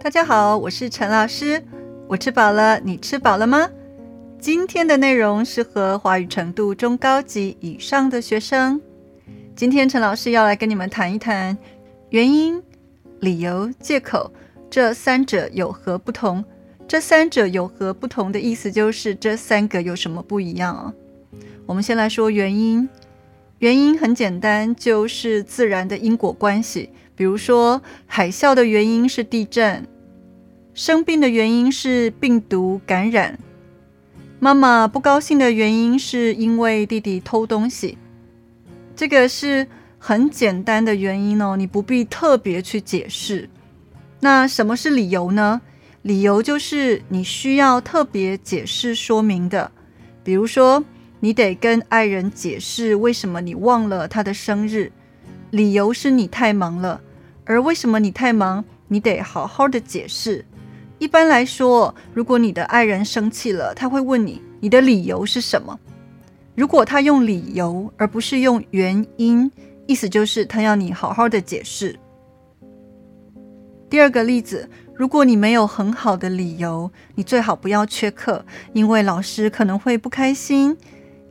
大家好，我是陈老师。我吃饱了，你吃饱了吗？今天的内容适合华语程度中高级以上的学生。今天陈老师要来跟你们谈一谈原因、理由、借口这三者有何不同。这三者有何不同的意思就是这三个有什么不一样啊？我们先来说原因。原因很简单，就是自然的因果关系。比如说，海啸的原因是地震，生病的原因是病毒感染，妈妈不高兴的原因是因为弟弟偷东西。这个是很简单的原因哦，你不必特别去解释。那什么是理由呢？理由就是你需要特别解释说明的。比如说，你得跟爱人解释为什么你忘了他的生日，理由是你太忙了。而为什么你太忙？你得好好的解释。一般来说，如果你的爱人生气了，他会问你你的理由是什么。如果他用理由而不是用原因，意思就是他要你好好的解释。第二个例子，如果你没有很好的理由，你最好不要缺课，因为老师可能会不开心。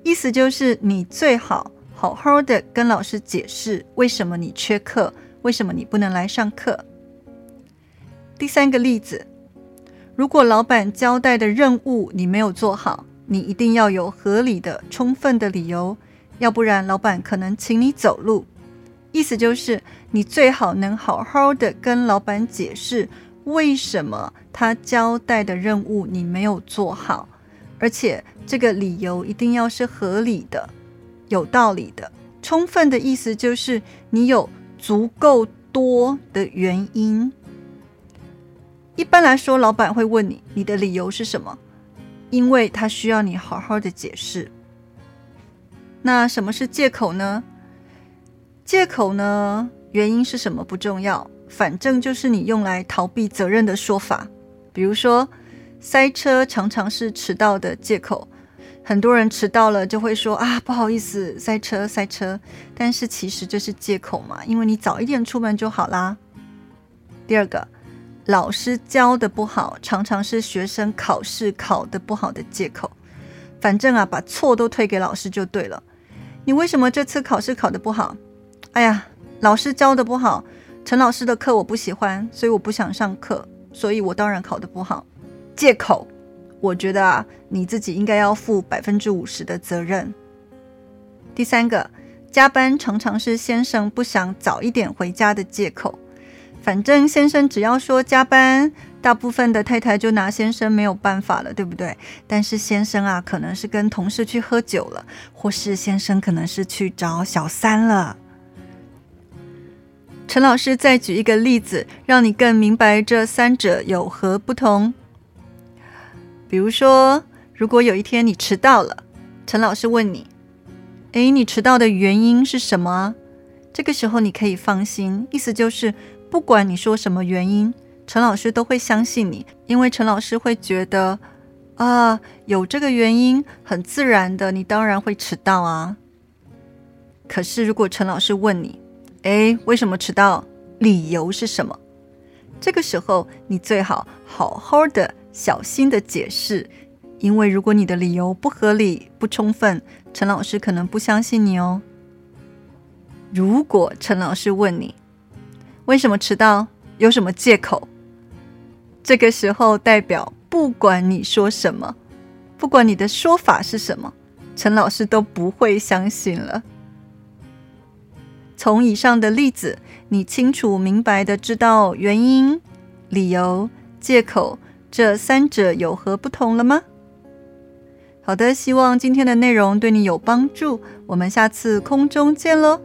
意思就是你最好好好的跟老师解释为什么你缺课。为什么你不能来上课？第三个例子，如果老板交代的任务你没有做好，你一定要有合理的、充分的理由，要不然老板可能请你走路。意思就是你最好能好好的跟老板解释为什么他交代的任务你没有做好，而且这个理由一定要是合理的、有道理的。充分的意思就是你有。足够多的原因，一般来说，老板会问你你的理由是什么，因为他需要你好好的解释。那什么是借口呢？借口呢，原因是什么不重要，反正就是你用来逃避责任的说法。比如说，塞车常常是迟到的借口。很多人迟到了就会说啊，不好意思，塞车塞车。但是其实这是借口嘛，因为你早一点出门就好啦。第二个，老师教的不好，常常是学生考试考的不好的借口。反正啊，把错都推给老师就对了。你为什么这次考试考的不好？哎呀，老师教的不好，陈老师的课我不喜欢，所以我不想上课，所以我当然考的不好。借口。我觉得啊，你自己应该要负百分之五十的责任。第三个，加班常常是先生不想早一点回家的借口。反正先生只要说加班，大部分的太太就拿先生没有办法了，对不对？但是先生啊，可能是跟同事去喝酒了，或是先生可能是去找小三了。陈老师再举一个例子，让你更明白这三者有何不同。比如说，如果有一天你迟到了，陈老师问你：“诶，你迟到的原因是什么？”这个时候你可以放心，意思就是不管你说什么原因，陈老师都会相信你，因为陈老师会觉得啊，有这个原因，很自然的，你当然会迟到啊。可是如果陈老师问你：“诶，为什么迟到？理由是什么？”这个时候你最好好好的。小心的解释，因为如果你的理由不合理、不充分，陈老师可能不相信你哦。如果陈老师问你为什么迟到，有什么借口，这个时候代表不管你说什么，不管你的说法是什么，陈老师都不会相信了。从以上的例子，你清楚明白的知道原因、理由、借口。这三者有何不同了吗？好的，希望今天的内容对你有帮助。我们下次空中见喽。